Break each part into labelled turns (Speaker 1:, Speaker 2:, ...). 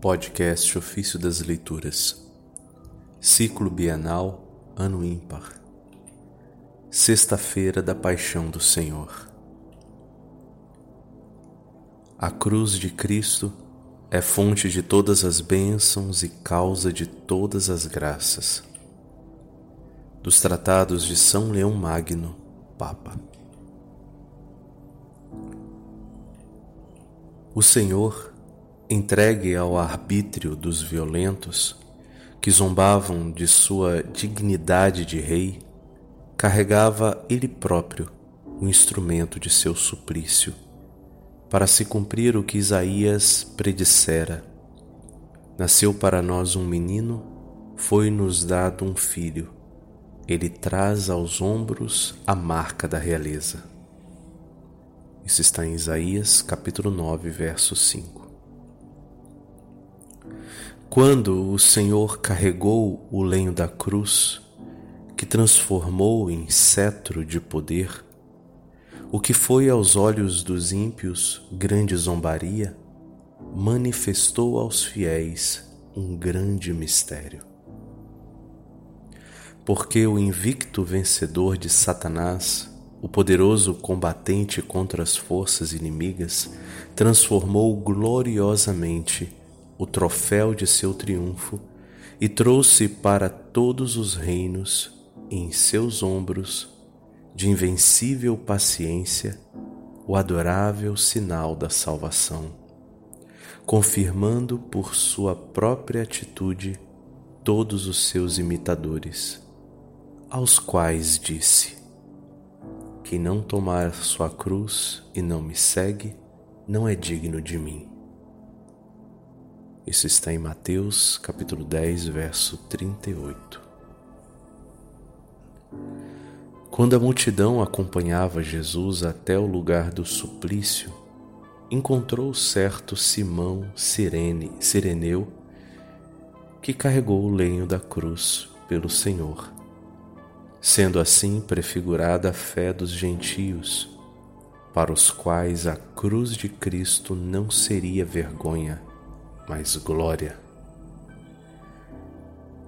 Speaker 1: Podcast Ofício das Leituras, Ciclo Bienal, Ano Ímpar, Sexta-feira da Paixão do Senhor. A cruz de Cristo é fonte de todas as bênçãos e causa de todas as graças. Dos Tratados de São Leão Magno, Papa. O Senhor, entregue ao arbítrio dos violentos, que zombavam de sua dignidade de rei, carregava ele próprio o instrumento de seu suplício, para se cumprir o que Isaías predissera. Nasceu para nós um menino, foi-nos dado um filho, ele traz aos ombros a marca da realeza. Isso está em Isaías capítulo 9, verso 5. Quando o Senhor carregou o lenho da cruz, que transformou em cetro de poder, o que foi aos olhos dos ímpios grande zombaria, manifestou aos fiéis um grande mistério. Porque o invicto vencedor de Satanás o poderoso combatente contra as forças inimigas transformou gloriosamente o troféu de seu triunfo e trouxe para todos os reinos em seus ombros, de invencível paciência, o adorável sinal da salvação, confirmando por sua própria atitude todos os seus imitadores, aos quais disse: quem não tomar sua cruz e não me segue, não é digno de mim. Isso está em Mateus capítulo 10, verso 38. Quando a multidão acompanhava Jesus até o lugar do suplício, encontrou certo Simão Sirene, Sireneu que carregou o lenho da cruz pelo Senhor sendo assim prefigurada a fé dos gentios, para os quais a cruz de Cristo não seria vergonha, mas glória.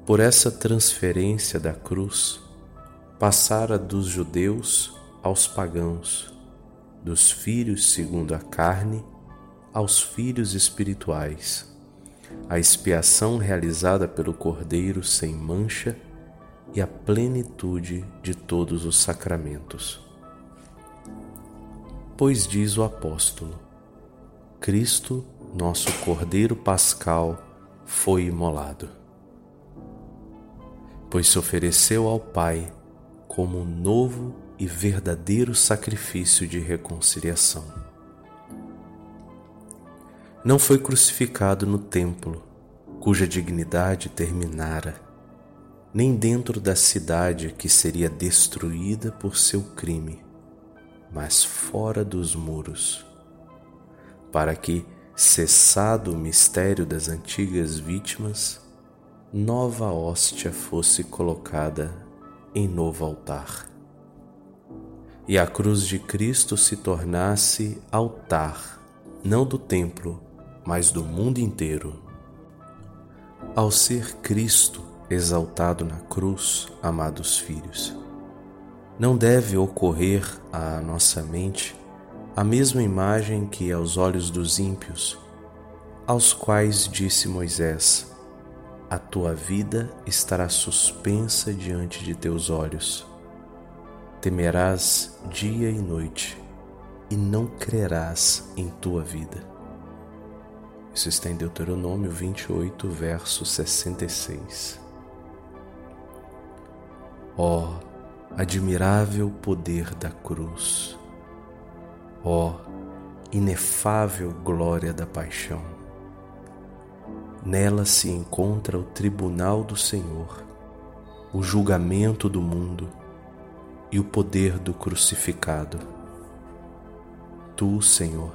Speaker 1: Por essa transferência da cruz, passara dos judeus aos pagãos, dos filhos segundo a carne aos filhos espirituais, a expiação realizada pelo Cordeiro sem mancha e a plenitude de todos os sacramentos. Pois diz o apóstolo: Cristo, nosso Cordeiro Pascal, foi imolado, pois se ofereceu ao Pai como um novo e verdadeiro sacrifício de reconciliação. Não foi crucificado no templo, cuja dignidade terminara nem dentro da cidade que seria destruída por seu crime, mas fora dos muros, para que, cessado o mistério das antigas vítimas, nova hóstia fosse colocada em novo altar. E a cruz de Cristo se tornasse altar, não do templo, mas do mundo inteiro. Ao ser Cristo exaltado na cruz, amados filhos. Não deve ocorrer à nossa mente a mesma imagem que aos olhos dos ímpios, aos quais disse Moisés: A tua vida estará suspensa diante de teus olhos. Temerás dia e noite, e não crerás em tua vida. Isso está em Deuteronômio 28, verso 66. Ó oh, admirável poder da cruz, ó inefável glória da paixão. Nela se encontra o tribunal do Senhor, o julgamento do mundo e o poder do crucificado. Tu, Senhor,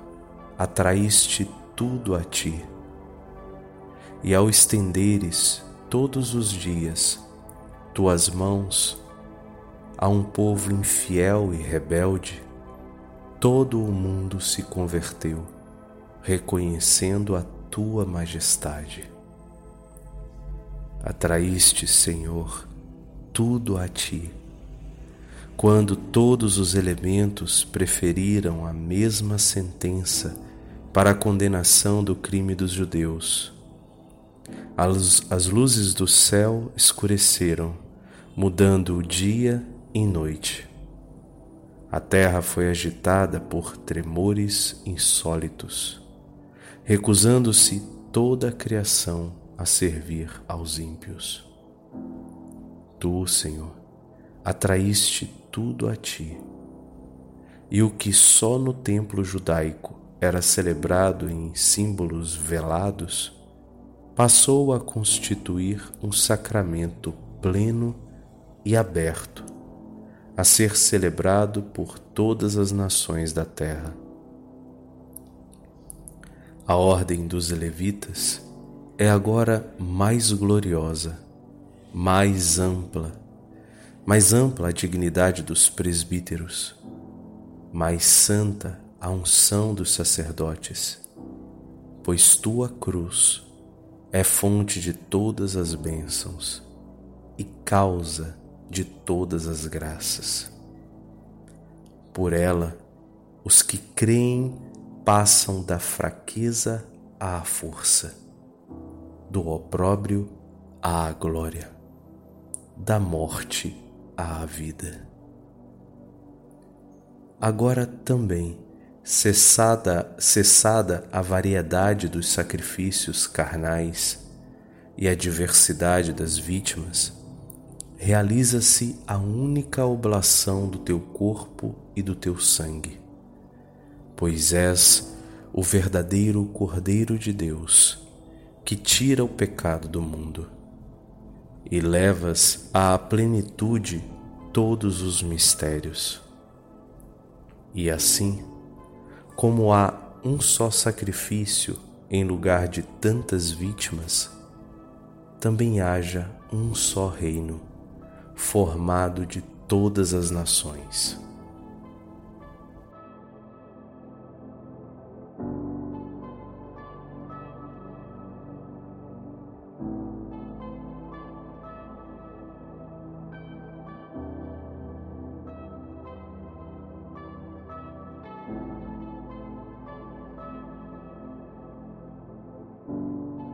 Speaker 1: atraíste tudo a ti, e ao estenderes todos os dias tuas mãos a um povo infiel e rebelde, todo o mundo se converteu, reconhecendo a tua majestade. Atraíste, Senhor, tudo a ti, quando todos os elementos preferiram a mesma sentença para a condenação do crime dos judeus. As, as luzes do céu escureceram, mudando o dia em noite. A terra foi agitada por tremores insólitos, recusando-se toda a criação a servir aos ímpios. Tu, Senhor, atraíste tudo a ti, e o que só no templo judaico era celebrado em símbolos velados, passou a constituir um sacramento pleno e aberto a ser celebrado por todas as nações da terra. A ordem dos levitas é agora mais gloriosa, mais ampla, mais ampla a dignidade dos presbíteros, mais santa a unção dos sacerdotes, pois tua cruz é fonte de todas as bênçãos e causa de todas as graças. Por ela, os que creem passam da fraqueza à força, do opróbrio à glória, da morte à vida. Agora também, cessada, cessada a variedade dos sacrifícios carnais e a diversidade das vítimas, realiza-se a única oblação do teu corpo e do teu sangue, pois és o verdadeiro Cordeiro de Deus que tira o pecado do mundo e levas à plenitude todos os mistérios. E assim, como há um só sacrifício em lugar de tantas vítimas, também haja um só reino formado de todas as nações.